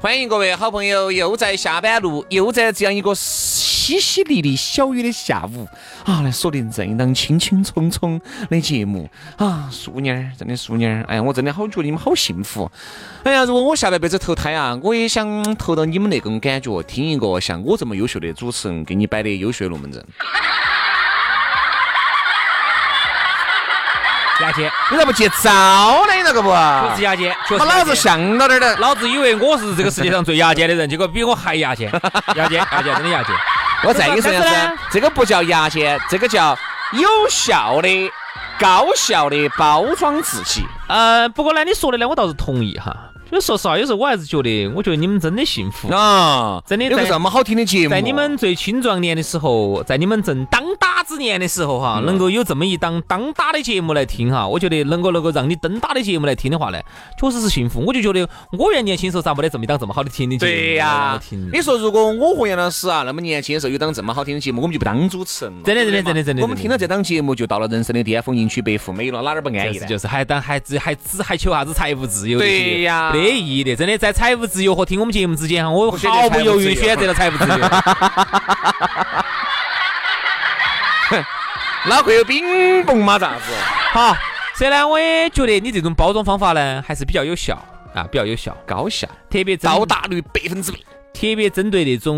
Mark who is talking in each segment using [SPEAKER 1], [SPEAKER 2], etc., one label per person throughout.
[SPEAKER 1] 欢迎各位好朋友，又在下班路，又在这样一个淅淅沥沥小雨的下午啊，来锁定这一档轻轻松松的节目啊，淑妮儿，真的淑妮儿，哎呀，我真的好觉得你们好幸福。哎呀，如果我下半辈子投胎啊，我也想投到你们那种感觉，听一个像我这么优秀的主持人给你摆的优秀龙门阵。
[SPEAKER 2] 牙尖，
[SPEAKER 1] 你咋不接招呢？你那个不？
[SPEAKER 2] 确实牙尖，确实。
[SPEAKER 1] 老子像到点儿的，
[SPEAKER 2] 老子以为我是这个世界上最牙尖的人，结果比我还牙尖，牙尖，牙尖，真的牙尖。
[SPEAKER 1] 我再跟你说一下，这个不叫牙尖，这个叫有效的、高效的包装自己。
[SPEAKER 2] 呃，不过呢，你说的呢，我倒是同意哈。就说实话，有时候我还是觉得，我觉得你们真的幸福
[SPEAKER 1] 啊！
[SPEAKER 2] 真的
[SPEAKER 1] 有个这么好听的节目，
[SPEAKER 2] 在你们最青壮年的时候，在你们正当打之年的时候哈，能够有这么一档当打的节目来听哈，我觉得能够能够让你登打的节目来听的话呢，确实是幸福。我就觉得我原年轻时候咋没得这么一档这么好的听的节目？
[SPEAKER 1] 对呀，你说如果我和杨老师啊那么年轻的时候有档这么好听的节目，我们就不当主持人了。
[SPEAKER 2] 真的真的真的真的，
[SPEAKER 1] 我们听了这档节目就到了人生的巅峰，迎娶白富美了，哪点不安逸？
[SPEAKER 2] 就是还当还只还只还求啥子财务自由？
[SPEAKER 1] 对呀，
[SPEAKER 2] 没意义的，真的。在财务自由和听我们节目之间哈，我毫不犹豫选择了财务自由。
[SPEAKER 1] 哪会有冰崩嘛？咋子？
[SPEAKER 2] 好，所以呢，我也觉得你这种包装方法呢，还是比较有效啊，比较有效，
[SPEAKER 1] 高效，
[SPEAKER 2] 特别
[SPEAKER 1] 到达率百分之百。
[SPEAKER 2] 特别针对那种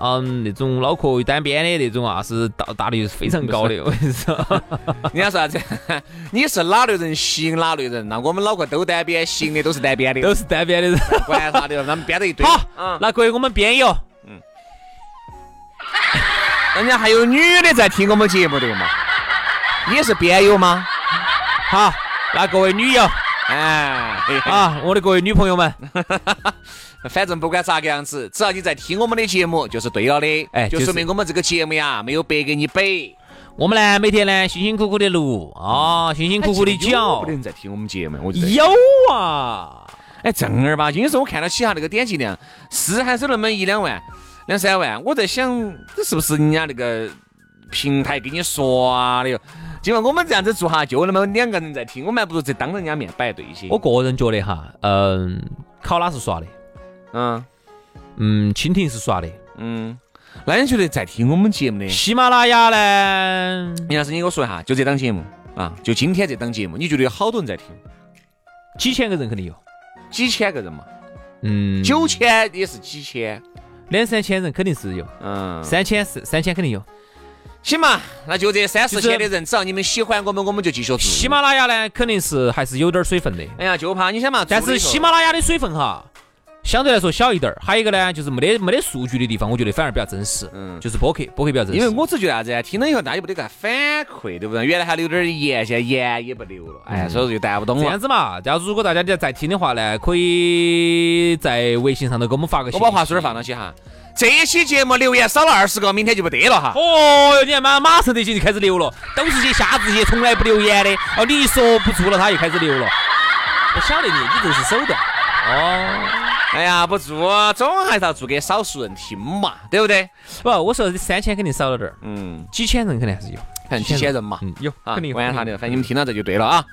[SPEAKER 2] 嗯那种脑壳单边的那种啊，是到达率非常高的。我跟你说，
[SPEAKER 1] 人家说啥子？你是哪类人吸引哪类人？那我们脑壳都单边，吸引的都是单边的，
[SPEAKER 2] 都是单边的人。
[SPEAKER 1] 管啥的，他们编了一堆。
[SPEAKER 2] 好，那各位我们编友，嗯，
[SPEAKER 1] 人家还有女的在听我们节目的嘛？你是编友吗？
[SPEAKER 2] 好，那各位女友，哎，啊，我的各位女朋友们。
[SPEAKER 1] 反正不管咋个样子，只要你在听我们的节目，就是对了的。哎，就说明我们这个节目呀，没有白给你背。
[SPEAKER 2] 我们呢，每天呢，辛辛苦苦的录啊，辛辛苦苦的讲。
[SPEAKER 1] 不能在听我们节目，我
[SPEAKER 2] 有啊。
[SPEAKER 1] 哎，正儿八经，有时候我看到起哈那个点击量，是还是那么一两万、两三万，我在想，这是不是人家那个平台给你刷的哟？结果我们这样子做哈，就那么两个人在听，我们还不如在当人家面摆对些。
[SPEAKER 2] 我个人觉得哈，嗯，考拉是刷的。嗯嗯，蜻蜓是刷的，
[SPEAKER 1] 嗯，那你觉得在听我们节目的
[SPEAKER 2] 喜马拉雅呢？
[SPEAKER 1] 杨老师，你给我说一下，就这档节目啊，就今天这档节目，你觉得有好多人在听？
[SPEAKER 2] 几千个人肯定有，
[SPEAKER 1] 几千个人嘛，嗯，九千也是几千，
[SPEAKER 2] 两三千人肯定是有，嗯，三千是三千肯定有。
[SPEAKER 1] 行嘛，那就这三四千的人，只要你们喜欢我们，我们就继续做。
[SPEAKER 2] 喜马拉雅呢，肯定是还是有点水分的。
[SPEAKER 1] 哎呀，就怕你想嘛，
[SPEAKER 2] 但是喜马拉雅的水分哈。相对来说小一点儿，还有一个呢，就是没得没得数据的地方，我觉得反而比较真实。嗯，就是播客，播客比较真实。
[SPEAKER 1] 因为我只觉得啥子，听了以后大家不得个反馈，对不对？原来还留点言，现在言也不留了。哎，所以说就带不动了。
[SPEAKER 2] 这样子嘛，要如果大家要再听的话呢，可以在微信上头给我们发个。
[SPEAKER 1] 我把话说点放到起哈。这期节目留言少了二十个，明天就不得了哈。
[SPEAKER 2] 哦哟，你看马马上这些就开始留了，都是些瞎子些，从来不留言的。哦，你一说不做了，他又开始留了。我晓得你，你这是手段。哦。
[SPEAKER 1] 哎呀，不做，总还是要做给少数人听嘛，对不对？
[SPEAKER 2] 不，我说三千肯定少了点儿，嗯，几千人肯定还是有，
[SPEAKER 1] 反正几千人嘛，
[SPEAKER 2] 嗯，有，肯定
[SPEAKER 1] 管他的，反正你们听到这就对了啊。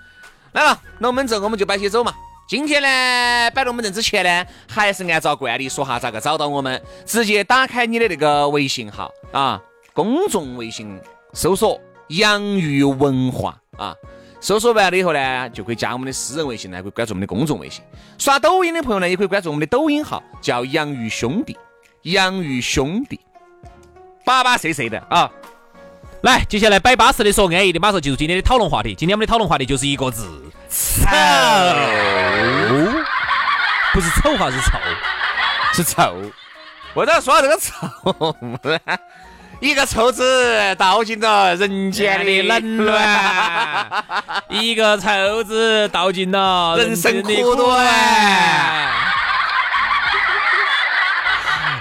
[SPEAKER 1] 来了，龙门阵我们就摆起走嘛。今天呢，摆龙门阵之前呢，还是按照惯例说下咋个找到我们，直接打开你的那个微信号啊，公众微信搜索“洋芋文化”啊。搜索完了以后呢，就可以加我们的私人微信呢，可以关注我们的公众微信。刷抖音的朋友呢，也可以关注我们的抖音号，叫“洋芋兄弟”。洋芋兄弟，巴巴适适的啊。
[SPEAKER 2] 来，接下来摆巴适的说安逸的，马上进入今天的讨论话题。今天我们的讨论话题就是一个字：
[SPEAKER 1] 臭，
[SPEAKER 2] 不是丑哈，是臭。
[SPEAKER 1] 是臭。为啥说这个臭呢？一个臭字道尽了人间的冷暖，
[SPEAKER 2] 一个臭字道尽了
[SPEAKER 1] 人生
[SPEAKER 2] 的
[SPEAKER 1] 苦短。
[SPEAKER 2] 短。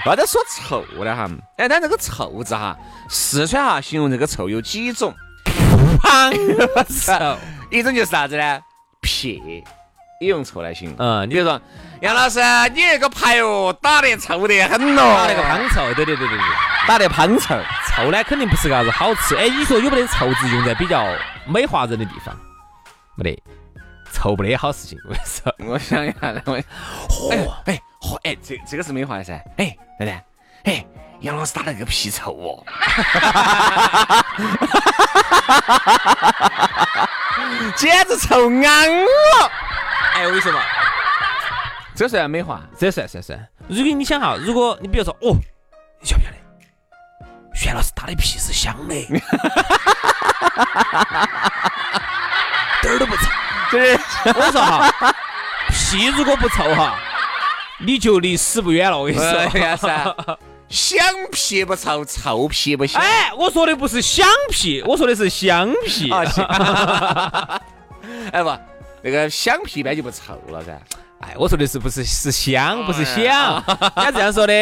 [SPEAKER 1] 为啥说臭了哈？哎，但这个臭字哈，四川哈形容这个臭有几种？
[SPEAKER 2] 胖臭。
[SPEAKER 1] 一种就是啥子呢？撇，也用臭来形容。
[SPEAKER 2] 嗯，
[SPEAKER 1] 你比如说，杨老师，你那个牌哦，打得臭得很咯，
[SPEAKER 2] 打那个胖臭，对对对对对。
[SPEAKER 1] 打得胖臭。
[SPEAKER 2] 臭呢，肯定不是个啥子好吃。哎，你说有没得臭字用在比较美化人的地方？没得，臭不得好事情。为啥？
[SPEAKER 1] 我想一下，我，哎哎嚯哎，这这个是美化的噻。哎，对不对？哎，杨老师打了个屁臭哦，简直臭昂了。
[SPEAKER 2] 哎，我跟你说嘛，
[SPEAKER 1] 这算美化？
[SPEAKER 2] 这算算算。如果你想哈，如果你比如说，哦，你晓不晓得？轩老师打的屁是香的，点儿都不臭。
[SPEAKER 1] 这
[SPEAKER 2] 我说哈，屁如果不臭哈，你就离死不远了。我跟你说？
[SPEAKER 1] 香屁不臭，臭屁不香。
[SPEAKER 2] 哎，我说的不是响屁，我说的是香屁。
[SPEAKER 1] 哎不，那个香屁一般就不臭了噻。
[SPEAKER 2] 哎，我说的是不是是香，不是响。人家这样说的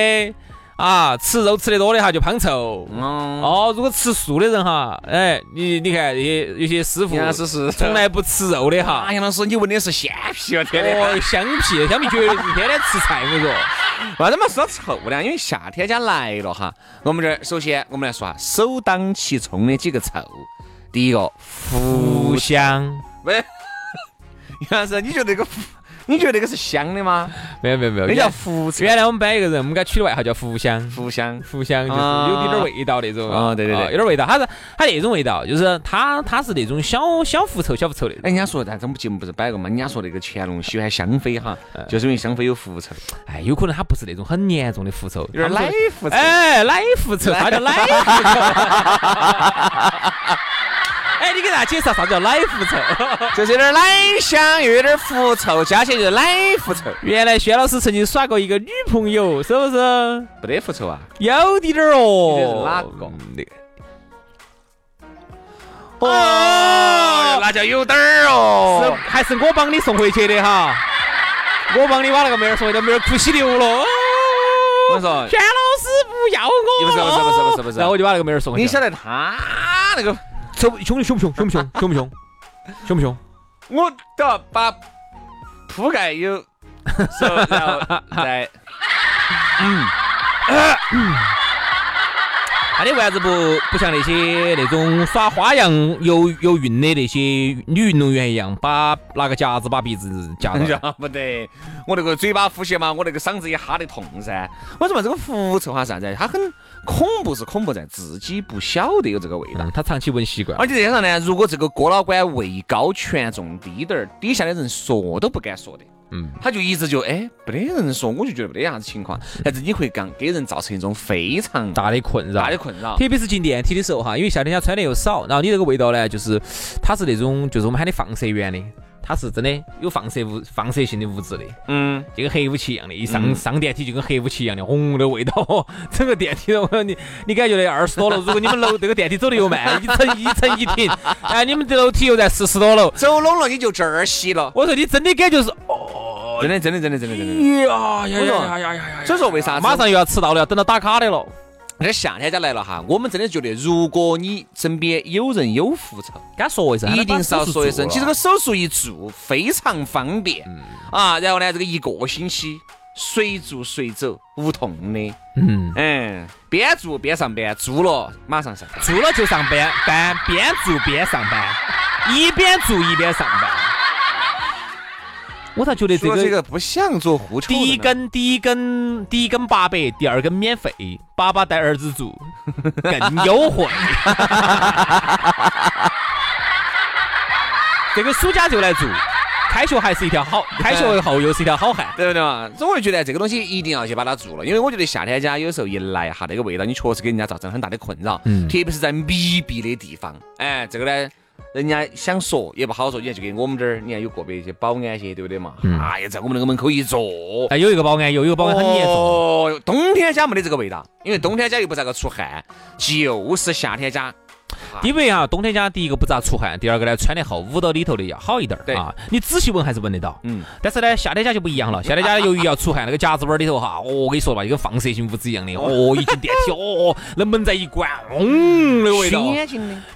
[SPEAKER 2] 啊，吃肉吃得多的哈就胖臭。
[SPEAKER 1] 嗯，
[SPEAKER 2] 哦，如果吃素的人哈，哎，你你看有些有些师傅
[SPEAKER 1] 杨老师是
[SPEAKER 2] 从来不吃肉的哈
[SPEAKER 1] 啊，。杨老师，你闻的是鲜皮哦，天
[SPEAKER 2] 哦，
[SPEAKER 1] 天。
[SPEAKER 2] 香皮，香皮绝对是天天吃菜，我跟你说。
[SPEAKER 1] 为什么说臭呢？因为夏天家来了哈。我们这儿首先我们来说哈，首当其冲的几个臭。第一个
[SPEAKER 2] 腐香，
[SPEAKER 1] 喂，杨老师，你觉得这个你觉得那个是香的吗？
[SPEAKER 2] 没有没有没有，
[SPEAKER 1] 那叫
[SPEAKER 2] 原
[SPEAKER 1] 狐臭。
[SPEAKER 2] 原来我们班一个人，我们给他取的外号叫福香。
[SPEAKER 1] 互香。
[SPEAKER 2] 福香就是
[SPEAKER 1] 啊
[SPEAKER 2] 有点点儿味道那种
[SPEAKER 1] 啊对对对
[SPEAKER 2] 有点味道。他是他那种味道，就是他他是那种小小狐臭小狐臭的。
[SPEAKER 1] 哎，人家说咱咱们节目不是摆过吗？人家说那个乾隆喜欢香妃哈，
[SPEAKER 2] 嗯
[SPEAKER 1] 就是因为香妃有狐臭，
[SPEAKER 2] 哎，有可能他不是那种很严重的狐臭，
[SPEAKER 1] 有点奶狐臭。
[SPEAKER 2] 哎，奶狐臭，他叫奶狐臭？哎，你给大家介绍啥叫奶狐臭？
[SPEAKER 1] 就是有点奶香，又有点狐臭，加起来就是奶狐臭。
[SPEAKER 2] 原来薛老师曾经耍过一个女朋友，是不是？
[SPEAKER 1] 不得狐臭啊？
[SPEAKER 2] 有滴点儿哦。
[SPEAKER 1] 哦，那叫有点儿哦
[SPEAKER 2] 是
[SPEAKER 1] 哦。
[SPEAKER 2] 还是我帮你送回去的哈，我帮你把那个妹儿送回去，妹儿哭稀流了。哦
[SPEAKER 1] 我说
[SPEAKER 2] 轩老师不要我
[SPEAKER 1] 不是不是不是不是不是
[SPEAKER 2] 然后我就把那个妹儿送回去。
[SPEAKER 1] 你晓得他那个，
[SPEAKER 2] 凶不凶凶不凶？凶不凶？凶不凶？凶不凶？
[SPEAKER 1] 我都要把铺盖有手，然后再
[SPEAKER 2] 那你为啥子不不像那些那种耍花样游游泳的那些女运动员一样，把拿个夹子把鼻子夹到？
[SPEAKER 1] 要不得，我那个嘴巴呼吸嘛，我那个嗓子也哈得痛噻。为什么这个狐臭哈啥子？它很恐怖，是恐怖在自己不晓得有这个味道
[SPEAKER 2] 嗯，。他长期闻习惯。
[SPEAKER 1] 而且再加上呢，如果这个哥老倌位高权重低点儿，底下的人说都不敢说的。
[SPEAKER 2] 嗯，
[SPEAKER 1] 他就一直就哎，没得人说，我就觉得没得啥子情况，但是你会刚给人造成一种非常
[SPEAKER 2] 大的困扰。
[SPEAKER 1] 大的。困扰。
[SPEAKER 2] 特别是进电梯的时候哈，因为夏天家穿的又少，然后你这个味道呢，就是它是那种就是我们喊的放射源的，它是真的有放射物放射性的物质的，
[SPEAKER 1] 嗯，
[SPEAKER 2] 就跟核武器一样的，一上、上电梯就跟核武器一样的，红的味道，整个电梯都你你感觉的二十多楼，如果你们楼这个电梯走的又慢，一层一层一停，哎，你们这楼梯又在四十多楼，
[SPEAKER 1] 走拢了你就这儿吸了，
[SPEAKER 2] 我说你真的感觉是哦，
[SPEAKER 1] 真的真的真的真的真的。
[SPEAKER 2] 呀呀呀呀呀呀！
[SPEAKER 1] 所以说为啥
[SPEAKER 2] 马上又要迟到了，要等到打卡的了。
[SPEAKER 1] 那夏天家来了哈，我们真的觉得，如果你身边有人有狐臭，
[SPEAKER 2] 跟他说一声，
[SPEAKER 1] 一定是要说一声。其实这
[SPEAKER 2] 个
[SPEAKER 1] 个手术一做非常方便啊，然后呢，这个一个星期随做随走，无痛的。
[SPEAKER 2] 嗯，
[SPEAKER 1] 嗯，边做边上班，做了马上上班。
[SPEAKER 2] 做了就上班，班边做边上班，一边做一边上班。我咋觉得这个
[SPEAKER 1] 这个不像做狐臭的
[SPEAKER 2] 第一根第一根第一根八百，第二根免费，爸爸带儿子住更优惠。这个暑假就来做，开学还是一条好，开学后又是一条好汉。
[SPEAKER 1] 对不对嘛？所以我就觉得这个东西一定要去把它做了，因为我觉得夏天家有时候一来哈，那个味道你确实给人家造成很大的困扰，
[SPEAKER 2] 嗯
[SPEAKER 1] 特别是在密闭的地方。哎，这个呢，人家想说也不好说，你看就给我们这儿，你看有个别一些保安些，对不对嘛？哎呀，在我们那个门口一坐，
[SPEAKER 2] 哎，有一个保安，又有一个保安很严重。
[SPEAKER 1] 哦，冬天家没得这个味道，因为冬天家又不咋个出汗，就是夏天家。
[SPEAKER 2] 因为啊，冬天家第一个不咋出汗，第二个呢，穿得厚，捂到里头的要好一点儿
[SPEAKER 1] 对
[SPEAKER 2] 啊。你仔细闻还是闻得到。
[SPEAKER 1] 嗯，
[SPEAKER 2] 但是呢，夏天家就不一样了。夏天家由于要出汗，那个夹子板儿里头哈，哦，我跟你说吧，就跟放射性物质一样的。哦，一进电梯，哦，那门再一关，嗡，那个味道。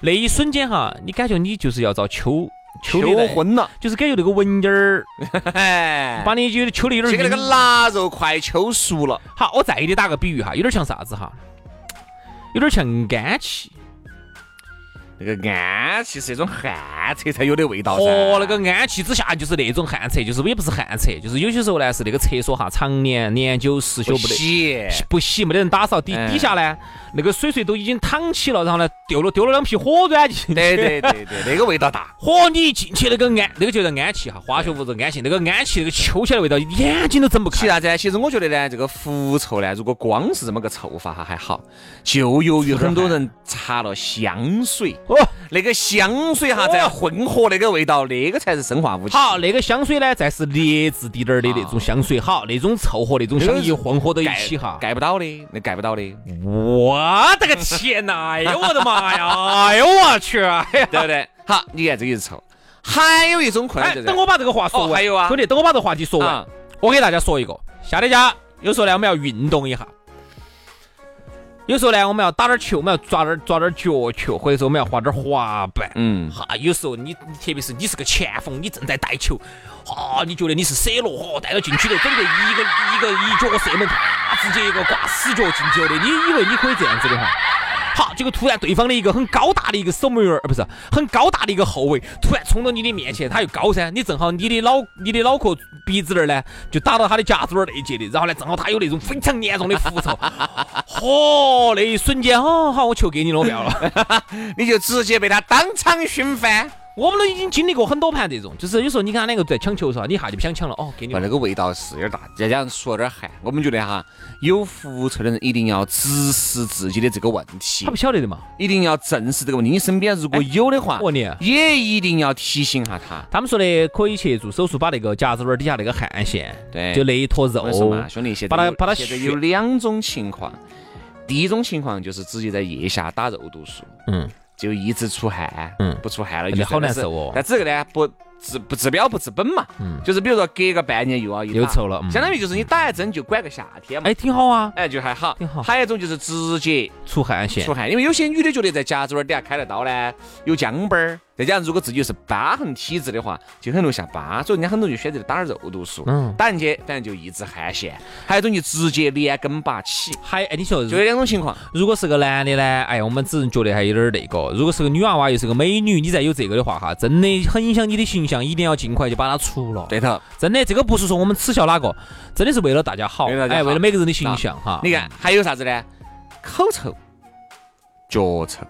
[SPEAKER 2] 那一瞬间哈，你感觉你就是要遭秋秋
[SPEAKER 1] 昏了，
[SPEAKER 2] 就是感觉那个蚊蝇儿
[SPEAKER 1] 哎，
[SPEAKER 2] 把你觉得秋的有点
[SPEAKER 1] 这个那个腊肉快秋熟了，
[SPEAKER 2] 好，我再给你打个比喻哈，有点像啥子哈？有点像氨气。
[SPEAKER 1] 那个氨气是一种旱厕才有的味道噻。
[SPEAKER 2] 哦，那个氨气之下就是那种旱厕，就是也不是旱厕，就是有些时候呢是那个厕所哈常年年久失修
[SPEAKER 1] 不
[SPEAKER 2] 不得。
[SPEAKER 1] 洗，
[SPEAKER 2] 不洗，没得人打扫，底
[SPEAKER 1] 哎
[SPEAKER 2] 底下呢，那个水水都已经淌起了，然后呢，丢了丢了两批火软进去。
[SPEAKER 1] 对对对对，那个味道大。
[SPEAKER 2] 嚯，你一进去那个氨，那个就叫氨气哈，化学物质氨气，那个氨气那个抽起来的味道，眼睛都睁不开。
[SPEAKER 1] 其啥子呢？其实我觉得呢，这个狐臭呢，如果光是这么个臭法哈还好，就由于很多人擦了香水，
[SPEAKER 2] 哦，
[SPEAKER 1] 那个香水哈再混合那个味道，那个才是生化武器。
[SPEAKER 2] 好，那个香水呢，再是劣质滴点儿的那种香水，好，那种臭和那种香一混合到一起哈，
[SPEAKER 1] 盖不到的，那盖不到的，
[SPEAKER 2] 我的个天呐！哎呦我的妈呀！哎呦我去！
[SPEAKER 1] 对不对？好，你看这个是臭。还有一种困
[SPEAKER 2] 哎，
[SPEAKER 1] 难就是，
[SPEAKER 2] 等我把这个话说完。
[SPEAKER 1] 哦还有啊
[SPEAKER 2] 兄弟，等我把这个话题说完
[SPEAKER 1] 啊，
[SPEAKER 2] 我给大家说一个，夏天家有时候呢，我们要运动一下。有时候呢，我们要打点球，我们要抓点抓点脚球，或者说我们要滑点滑板。
[SPEAKER 1] 嗯，
[SPEAKER 2] 哈，有时候你，你特别是你是个前锋，你正在带球，哈，你觉得你是 C 罗，哈，带到禁区头，整个一个一个一脚射门，啪，直接一个挂死角进球的，你以为你可以这样子的哈？好，结果突然对方的一个很高大的一个守门员，呃，不是很高大的一个后卫，突然冲到你的面前，他又高噻，你正好你的脑你的脑壳鼻子那儿呢，就打到他的夹子纹儿那一截的，然后呢，正好他有那种非常严重的狐臭，嚯，那一瞬间，好好，我球给你了，不要了。
[SPEAKER 1] 你就直接被他当场熏翻。
[SPEAKER 2] 我们都已经经历过很多盘这种，就是有时候你看他两个在抢球的时候，你一下就不想抢了，哦，给你
[SPEAKER 1] 哇，那个味道是有点大，再加上出了点汗，我们觉得哈，有狐臭的人一定要直视自己的这个问题。
[SPEAKER 2] 他不，晓得的嘛。
[SPEAKER 1] 一定要正视这个问题。你身边如果有的话
[SPEAKER 2] 我，问你，
[SPEAKER 1] 也一定要提醒下他。
[SPEAKER 2] 他们说的可以去做手术，把那个夹子纹儿底下那个汗腺，
[SPEAKER 1] 对。
[SPEAKER 2] 就那一坨肉
[SPEAKER 1] 兄弟，现在有
[SPEAKER 2] 把它把它
[SPEAKER 1] 现在有两种情况，第一种情况就是直接在腋下打肉毒素，
[SPEAKER 2] 嗯，
[SPEAKER 1] 就一直出汗，
[SPEAKER 2] 嗯。
[SPEAKER 1] 不出汗了就好
[SPEAKER 2] 难受哦
[SPEAKER 1] 但这个呢，不治不治标不治本嘛，
[SPEAKER 2] 嗯。
[SPEAKER 1] 就是比如说隔个半年又要
[SPEAKER 2] 又臭了嗯。
[SPEAKER 1] 相当于就是你打一针就管个夏天嘛，
[SPEAKER 2] 哎，挺好啊，
[SPEAKER 1] 哎就还好。
[SPEAKER 2] 挺好。
[SPEAKER 1] 还有一种就是直接
[SPEAKER 2] 出汗腺
[SPEAKER 1] 出，汗，因为有些女的觉得在夹子纹儿底下开了刀呢，有姜巴儿，再加上如果自己又是疤痕体质的话，就很容易下疤，所以人家很多人就选择打点肉毒素，
[SPEAKER 2] 嗯
[SPEAKER 1] 打进去反正就抑制汗腺。还有一种就直接连根拔起，
[SPEAKER 2] 还哎，你说
[SPEAKER 1] 就这两种情况。
[SPEAKER 2] 如果是个男的呢，哎，我们只能觉得还有点儿那个；如果是个女娃娃，又是个美女，你再有这个的话哈，真的很影响你的形象，一定要尽快就把它除了。
[SPEAKER 1] 对头，
[SPEAKER 2] 真的，这个不是说我们耻笑哪个，真的是为了大家好，哎，
[SPEAKER 1] 为了
[SPEAKER 2] 每个人的形象哈。
[SPEAKER 1] 你看还有啥子呢？口臭、脚臭，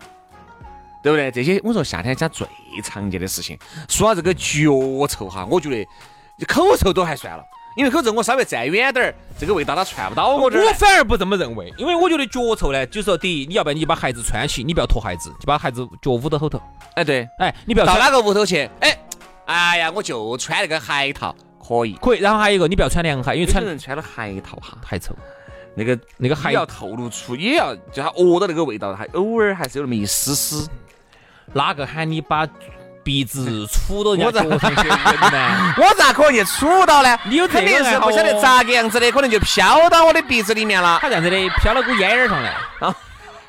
[SPEAKER 1] 对不对？这些我说夏天家最常见的事情。说到这个脚臭哈，我觉得口臭都还算了，因为口臭我稍微站远点儿，这个味道它串不到我这儿
[SPEAKER 2] 我。反而不这么认为，因为我觉得脚臭呢，就是说第一，你要不然你就把鞋子穿起，你不要脱鞋子，就把鞋子脚捂到后头。
[SPEAKER 1] 哎，对，
[SPEAKER 2] 哎，你不要
[SPEAKER 1] 到哪个屋头去？哎，哎呀，我就穿那个鞋套，可以。
[SPEAKER 2] 可以，然后还有一个，你不要穿凉鞋，因为穿
[SPEAKER 1] 人穿了鞋套哈，
[SPEAKER 2] 太臭。
[SPEAKER 1] 那个
[SPEAKER 2] 那个鞋
[SPEAKER 1] 也要透露出，也要就它恶到那个味道，还偶尔还是有那么一丝丝。
[SPEAKER 2] 哪个喊你把鼻子杵到人家脚上去闻呢？
[SPEAKER 1] 我咋可能去杵到呢？
[SPEAKER 2] 你有这
[SPEAKER 1] 肯定是不晓得
[SPEAKER 2] 哦
[SPEAKER 1] 咋个样子的，可能就飘到我的鼻子里面了。
[SPEAKER 2] 他这样子的飘到股烟儿上来。
[SPEAKER 1] 啊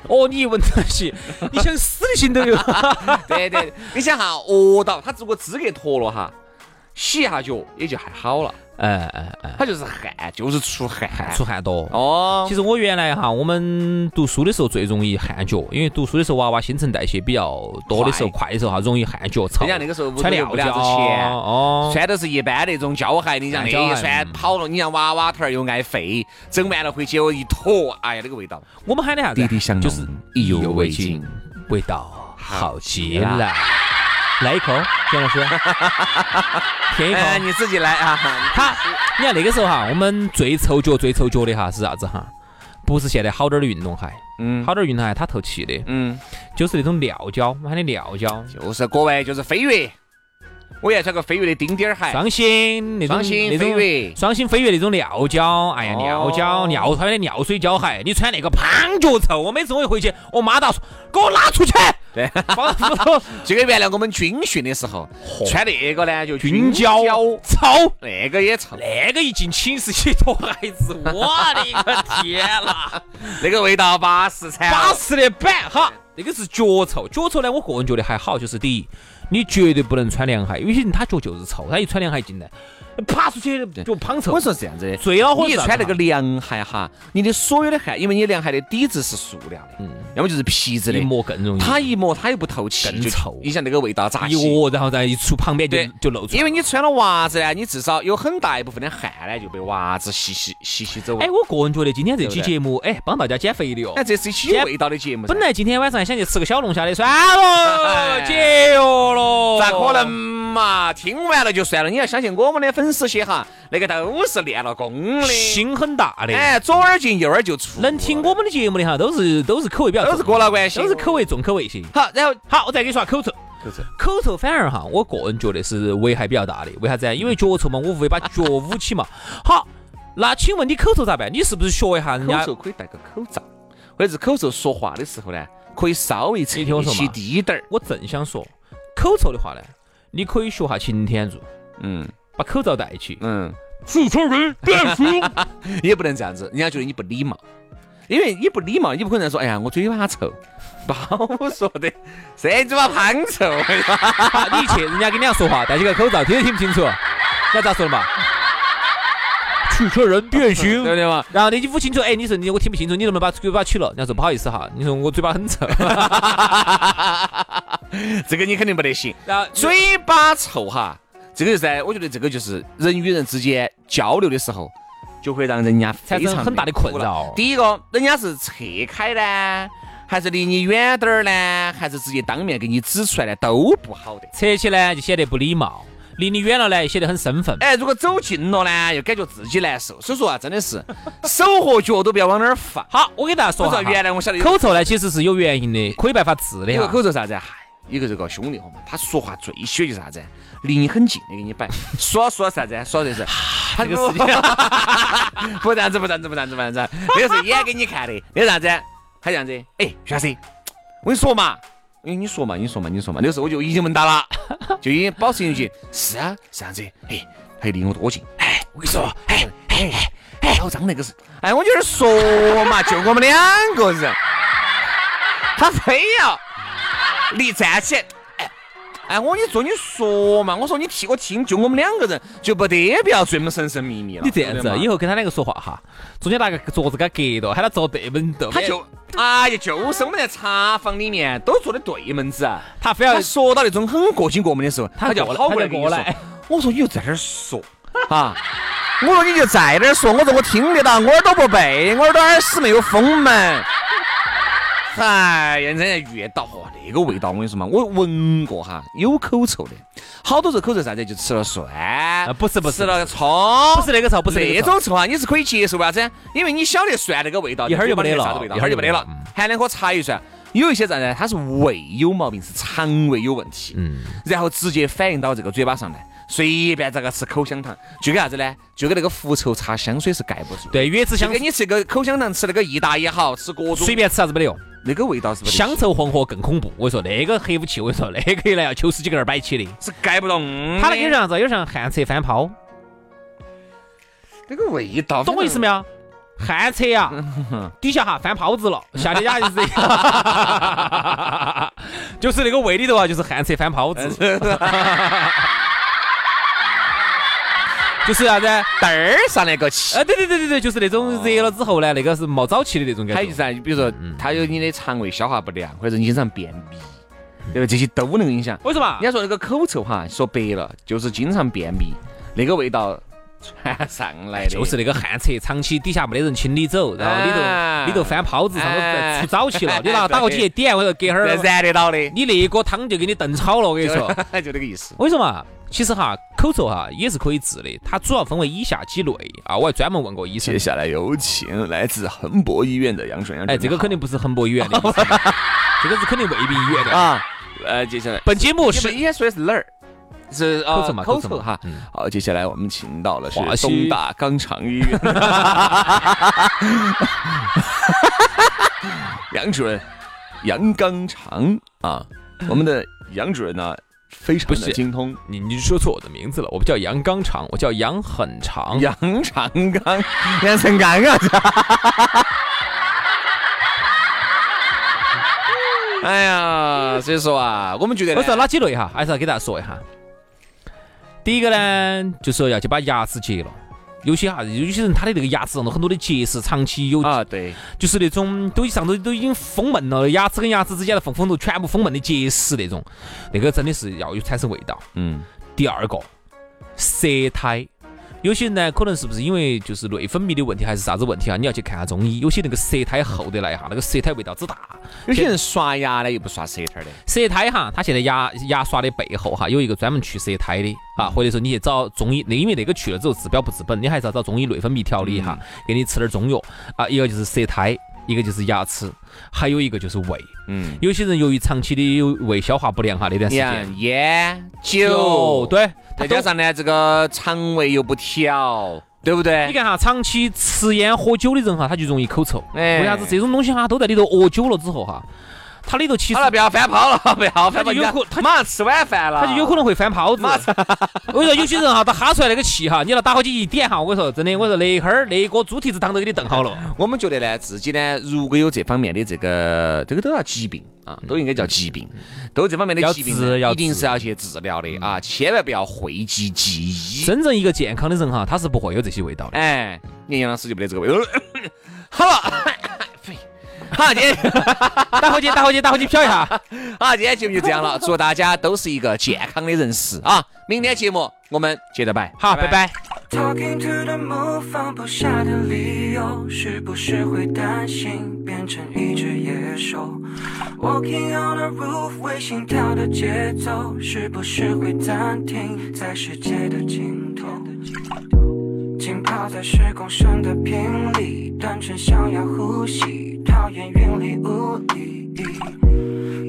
[SPEAKER 2] 哦，你一闻到起，你想死的心都有。
[SPEAKER 1] 对对，你想哈，饿到他如果资格脱了哈，洗一下脚也就还好了。
[SPEAKER 2] 哎哎哎，
[SPEAKER 1] 它就是汗，就是出汗，
[SPEAKER 2] 出汗多。
[SPEAKER 1] 哦
[SPEAKER 2] 其。实我原来哈，我们读书的时候最容易汗脚，因为读书的时候娃娃新陈代谢比较多的时候，快的时候哈，容易汗脚臭。
[SPEAKER 1] 人家那个时候
[SPEAKER 2] 穿料
[SPEAKER 1] 又不得啥子
[SPEAKER 2] 子
[SPEAKER 1] 钱，
[SPEAKER 2] 哦，
[SPEAKER 1] 穿的是一般那种胶鞋，你像那一穿跑了，你像娃娃头儿又爱废，整完了回去我一坨，哎呀那个味道。
[SPEAKER 2] 我们喊的啥子？就是
[SPEAKER 1] 意犹
[SPEAKER 2] 犹
[SPEAKER 1] 未尽
[SPEAKER 2] 尽，味道好极了。来一口。田老师，舔一口。
[SPEAKER 1] 哎，你自己来啊！
[SPEAKER 2] 他，你看那个时候哈，我们最臭脚、最臭脚的哈是啥子哈？不是现在好点儿的运动鞋，
[SPEAKER 1] 嗯
[SPEAKER 2] 好点儿运动鞋它透气的，
[SPEAKER 1] 嗯，
[SPEAKER 2] 就是那种料胶，我喊的料胶，
[SPEAKER 1] 就是各位就是飞跃，我要穿个飞跃的钉钉儿鞋，
[SPEAKER 2] 双星那种
[SPEAKER 1] 双星飞跃
[SPEAKER 2] 双星飞跃那种尿胶，哎呀，尿胶尿穿的尿水胶鞋，你穿那个胖脚臭，我每次我一回去，我妈都要说给我拉出去，
[SPEAKER 1] 对，这个原来我们军训的时候穿那个呢，就
[SPEAKER 2] 军胶臭。
[SPEAKER 1] 那个也臭，
[SPEAKER 2] 那个一进寝室一脱鞋子，我的个天呐！
[SPEAKER 1] 那个味道巴适惨了。
[SPEAKER 2] 巴适的板哈，那个是脚臭。脚臭呢，我个人觉得还好，就是第一，你绝对不能穿凉鞋，有些人他脚就是臭，他一穿凉鞋进来，爬出去就胖臭。
[SPEAKER 1] 我说是这样子的，
[SPEAKER 2] 最恼火
[SPEAKER 1] 你穿那个凉鞋哈，你的所有的汗，因为你凉鞋的底子是塑料的，嗯要么就是皮质的
[SPEAKER 2] 一，磨更容易，
[SPEAKER 1] 它一磨它又不透气，
[SPEAKER 2] 更臭
[SPEAKER 1] 你像那个味道咋
[SPEAKER 2] 一
[SPEAKER 1] 洗？
[SPEAKER 2] 窝，然后再一出旁边就就露出来。
[SPEAKER 1] 因为你穿了袜子呢，你至少有很大一部分的汗呢就被袜子吸吸吸吸走了。
[SPEAKER 2] 哎，我个人觉得今天这期节目，哎，帮大家减肥的哦
[SPEAKER 1] 哎，。这是一期有味道的节目，
[SPEAKER 2] 本来今天晚上还想去吃个小龙虾的，算了，
[SPEAKER 1] 哎
[SPEAKER 2] 节约了。
[SPEAKER 1] 咋可能？嘛？听完了就算了，你要相信我们的粉丝些哈，那个都是练了功的，
[SPEAKER 2] 心很大的。
[SPEAKER 1] 哎，左耳进右耳就出，
[SPEAKER 2] 能听我们的节目的哈，都是都是口味比较重
[SPEAKER 1] 都是过了关系，
[SPEAKER 2] 都是口味重口味些。
[SPEAKER 1] 好，然后
[SPEAKER 2] 好，我再给你说下口臭。
[SPEAKER 1] 口臭，
[SPEAKER 2] 口臭反而哈，我个人觉得是危害比较大的。为啥子啊？因为脚臭嘛，我无非把脚捂起嘛。好，那请问你口臭咋办？你是不是学一下人家
[SPEAKER 1] 口？臭可以戴个口罩，或者是口臭说话的时候呢，可以稍微侧
[SPEAKER 2] 你听我说嘛
[SPEAKER 1] 起低点儿，
[SPEAKER 2] 我正想说，口臭的话呢，你可以学下擎天柱，
[SPEAKER 1] 嗯
[SPEAKER 2] 把口罩戴起。
[SPEAKER 1] 嗯，
[SPEAKER 2] 四川人变输。
[SPEAKER 1] 也不能这样子，人家觉得你不礼貌，因为你不礼貌，你不可能说，哎呀，我嘴巴臭，不好说的，谁嘴巴胖臭？
[SPEAKER 2] 好，你去，人家跟你俩说话，戴起个口罩，听都听不清楚。你要咋说的嘛？汽车人变形
[SPEAKER 1] 对不。对嘛？
[SPEAKER 2] 然后你捂清楚，哎，你说你我听不清楚，你能不能把嘴巴取了？人家说不好意思哈，你说我嘴巴很臭。
[SPEAKER 1] 这个你肯定不得行。
[SPEAKER 2] 然后
[SPEAKER 1] 嘴巴臭哈，这个噻，我觉得这个就是人与人之间交流的时候，就会让人家非常
[SPEAKER 2] 产生很大的困扰
[SPEAKER 1] 第一个，人家是侧开呢，还是离你远点儿呢，还是直接当面给你指出来呢，都不好的。
[SPEAKER 2] 扯起呢就显得不礼貌，离你远了呢也显得很生分。
[SPEAKER 1] 哎，如果走近了呢，又感觉自己难受。所以说啊，真的是手和脚都不要往那儿放。
[SPEAKER 2] 好，我给大家说哈，
[SPEAKER 1] 原来我晓得
[SPEAKER 2] 口臭呢其实是有原因的，可以办法治的
[SPEAKER 1] 这个。口臭啥子啊？嗨，有个这个兄弟伙嘛，他说话最喜欢就是啥子？离你很近的给你摆，说说啥子？说的是他
[SPEAKER 2] 这个事情
[SPEAKER 1] 不这样子，不这样子，不这样子，不这样子，那个是演给你看的。那个啥子？他这样子，哎，徐老师，我跟你说嘛，哎，你说嘛，你说嘛，你说嘛。那个时候我就已经问到了，就已经保持一句是啊，是这样子。哎，还离我多近？哎，我跟你说，哎哎哎哎，老张那个是，哎，我就是说嘛，就我们两个人，他非要。离站起来，哎哎，我跟你说，你说嘛，我说你替我听，就我们两个人，就不得不要这么神神秘秘了。
[SPEAKER 2] 你这样子，以后跟他两个说话哈，中间拿个桌子给他隔到，喊他坐对门头。
[SPEAKER 1] 他就，哎呀，就是我们在茶房里面都坐的对门子啊。
[SPEAKER 2] 他非要
[SPEAKER 1] 他说到那种很过心过门的时候，他就要跑过来跟你说
[SPEAKER 2] 他就过来。
[SPEAKER 1] 我说你就在这儿说啊，我说你就在这儿说，我说我听得到，我耳朵不背，我耳朵耳屎没有封门。哎呀，人家越到哇，那个味道我跟你说嘛，我闻过哈，有口臭的，好多时候口臭啥子，就吃了蒜，
[SPEAKER 2] 啊不是不是
[SPEAKER 1] 吃了葱，
[SPEAKER 2] 不是那个臭，不是那
[SPEAKER 1] 种臭啊，你是可以接受为啥子？因为你晓得蒜那个味道，
[SPEAKER 2] 一会儿就没得了一会儿就没得了
[SPEAKER 1] 含两颗茶叶蒜。有一些人呢，他是胃有毛病，是肠胃有问题，
[SPEAKER 2] 嗯，
[SPEAKER 1] 然后直接反映到这个嘴巴上来，随便咋个吃口香糖，就跟啥子呢？就跟那个狐臭擦香水是盖不住。
[SPEAKER 2] 对，越吃
[SPEAKER 1] 就
[SPEAKER 2] 香
[SPEAKER 1] 跟你吃个口香糖，吃那个益达也好吃各种
[SPEAKER 2] 随便吃啥子没得用，
[SPEAKER 1] 那个味道是不是
[SPEAKER 2] 香臭黄河更恐怖。我跟你说那个黑武器，我跟你说那个来要求十几个人摆起的。
[SPEAKER 1] 是盖不动的。
[SPEAKER 2] 他那个有啥子？有点像旱厕翻泡，
[SPEAKER 1] 那个味道，
[SPEAKER 2] 懂我意思没有？旱厕呀，底下哈翻泡子了，下天家就是 就是那个胃里头啊，就是旱厕翻泡子，就是啥子？
[SPEAKER 1] 蛋儿上那个气。
[SPEAKER 2] 啊，对对对对对，就是那种热了之后呢，那个是冒沼气的那种感觉
[SPEAKER 1] 还有就是。啊，比如说它有你的肠胃消化不良，或者你经常便秘，对吧？这些都能影响。
[SPEAKER 2] 为什么
[SPEAKER 1] 人？家说那个口臭哈，说白了就是经常便秘，那个味道传上来的，
[SPEAKER 2] 就是那个旱厕，长期底下没得人清理走，然后里
[SPEAKER 1] 啊
[SPEAKER 2] 头里头翻泡子，上头
[SPEAKER 1] 哎
[SPEAKER 2] 出沼气了，你拿打火机一点，我说隔会儿
[SPEAKER 1] 燃得到的，
[SPEAKER 2] 你那锅汤就给你炖炒了，我跟你说。
[SPEAKER 1] 就那个意思。
[SPEAKER 2] 我跟你说嘛，其实哈，口臭哈也是可以治的，它主要分为以下几类啊。我还专门问过医生
[SPEAKER 1] 接，下来有请来自恒博医院的杨顺杨主
[SPEAKER 2] 哎，这个肯定不是恒博医院的，这个是肯定胃病医院的。
[SPEAKER 1] 啊。呃，接下来
[SPEAKER 2] 本节目是
[SPEAKER 1] 们应该说的是哪儿？是啊
[SPEAKER 2] 口臭嘛口臭嘛
[SPEAKER 1] 口臭哈
[SPEAKER 2] 嗯。
[SPEAKER 1] 好，接下来我们请到了是东大肛肠医院，杨主任，杨肛肠啊，我们的杨主任呢非常
[SPEAKER 2] 不是
[SPEAKER 1] 的精通
[SPEAKER 2] 你你说错我的名字了，我不叫杨肛肠，我叫杨很长。
[SPEAKER 1] 杨长刚、杨成刚啊。哎呀，所以说啊，我们觉得呢
[SPEAKER 2] 我说哪几类哈，还是要给大家说一下。第一个呢，就说要去把牙齿结了。有些哈，有些人他的那个牙齿上头很多的结石，长期有，
[SPEAKER 1] 啊，对，
[SPEAKER 2] 就是那种都上头都已经封闷了，牙齿跟牙齿之间的缝缝头全部封闷的结石那种，那个真的是要有产生味道。
[SPEAKER 1] 嗯，
[SPEAKER 2] 第二个，舌苔。有些人呢，可能是不是因为就是内分泌的问题，还是啥子问题啊？你要去看下中医。有些那个舌苔厚得来哈，那个舌苔味道之大。
[SPEAKER 1] 有些人刷牙呢又不刷舌苔的，
[SPEAKER 2] 舌苔哈，他现在牙牙刷的背后哈有一个专门去舌苔的啊，或者说你去找中医，那因为那个去了之后治标不治本，你还是要找中医内分泌调理哈，给你吃点中药啊。一个就是舌苔，一个就是牙齿，还有一个就是胃。
[SPEAKER 1] 嗯，
[SPEAKER 2] 有些人由于长期的有胃消化不良哈，那段时间
[SPEAKER 1] 烟酒
[SPEAKER 2] 酒，对，它都
[SPEAKER 1] 再加上呢这个肠胃又不调，对不对？
[SPEAKER 2] 你看哈，长期吃烟喝酒的人哈，他就容易口臭。
[SPEAKER 1] 哎
[SPEAKER 2] 为啥子？这种东西哈都在里头饿久了之后哈，它里头其实
[SPEAKER 1] 好了，不要翻泡了，不要翻泡，
[SPEAKER 2] 有可他
[SPEAKER 1] 马上吃晚饭了，
[SPEAKER 2] 他就有可能会翻泡子。我跟你说，有些人哈，他哈出来那个气哈，你拿打火机一点哈，我跟你说真的，我说那一会儿那一锅猪蹄子汤都给你炖好了。
[SPEAKER 1] 我们觉得呢，自己呢，如果有这方面的这个，这个都叫疾病啊，都应该叫疾病，都有这方面的疾病呢，
[SPEAKER 2] 治要
[SPEAKER 1] 一定是要去治疗的啊，千万不要讳疾忌医。
[SPEAKER 2] 真正一个健康的人哈，他是不会有这些味道的。
[SPEAKER 1] 哎，你杨老师就没得这个味道。好了，好，今天
[SPEAKER 2] 打火机，打火机，打火机，飘一下。
[SPEAKER 1] 好，今天节目就这样了，祝大家都是一个健康的人士啊！明天节目我们接着摆，
[SPEAKER 2] 好，拜拜。
[SPEAKER 3] Talking to the moon，放不下的理由，是不是会担心变成一只野兽？Walking on the roof，为心跳的节奏，是不是会暂停在世界的尽头？浸泡在时光上的频里，单纯想要呼吸，讨厌云里雾里。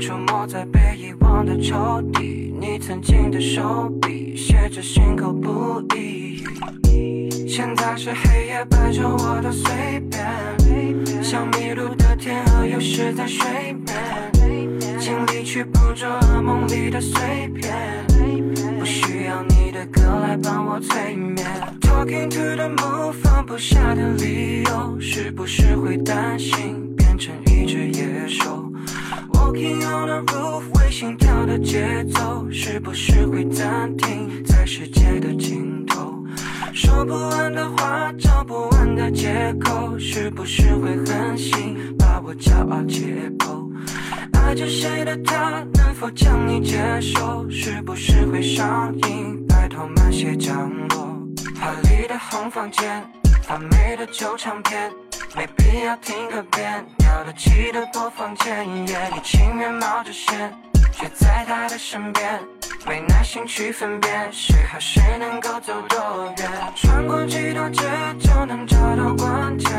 [SPEAKER 3] 出没在被遗忘的抽屉，你曾经的手笔写着心口不一。现在是黑夜摆着我的随便，像迷路的天鹅游失在水面，尽力去捕捉噩梦里的碎片，不需要你的歌来帮我催眠。Talking to the moon，放不下的理由，是不是会担心成一只野兽？Walking on the roof，为心跳的节奏，是不是会暂停在世界的尽头？说不完的话，找不完的借口，是不是会狠心把我骄傲解剖？爱着谁的他，能否将你接受？是不是会上瘾？拜托慢些降落。华丽的红房间，发霉的旧唱片，没必要听个遍。掉得起的播放键你情愿冒着险，却在他的身边，没耐心去分辨谁和谁能够走多远。穿过几条街就能找到关键，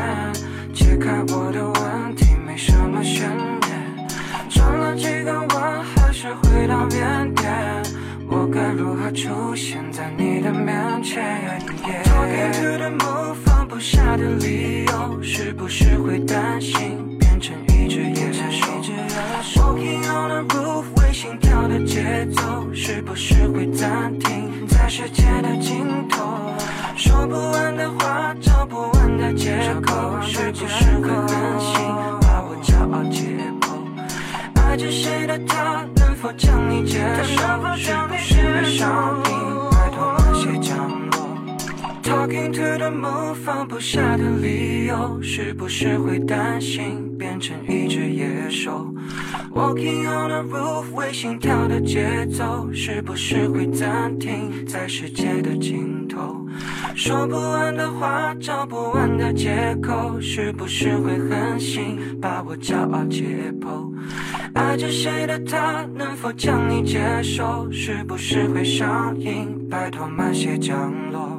[SPEAKER 3] 解开我的问题没什么悬念。转了几个弯，还是回到原点。我该如何出现在你的面前？Talking to the moon，放不下的理由，是不是会担心变成一只野兽？Walking on the roof，为心跳的节奏，是不是会暂停在世界的尽头？说不完的话，找不完的借口，是不是会狠心把我骄傲解剖？爱着谁的他，否将你接受？是不是会上瘾？拜托慢些降落。Talking to the moon，放不下的理由，是不是会担心变成一只野兽 Walking on the roof，为心跳的节奏，是不是会暂停在世界的尽头？头说不完的话，找不完的借口，是不是会狠心把我骄傲解剖？爱着谁的他，能否将你接受？是不是会上瘾，拜托慢些降落？